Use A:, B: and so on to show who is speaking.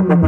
A: Mm-hmm.